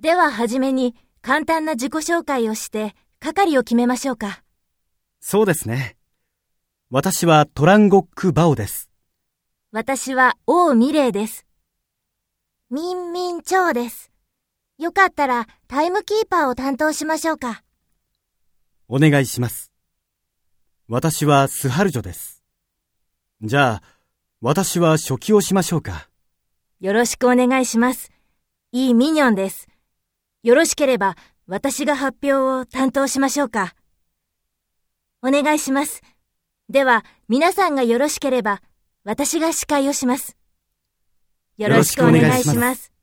でははじめに簡単な自己紹介をして係を決めましょうか。そうですね。私はトランゴック・バオです。私は王ミレイです。ミンミンチョウです。よかったらタイムキーパーを担当しましょうか。お願いします。私はスハルジョです。じゃあ、私は初期をしましょうか。よろしくお願いします。いいミニョンです。よろしければ私が発表を担当しましょうか。お願いします。では皆さんがよろしければ私が司会をします。よろしくお願いします。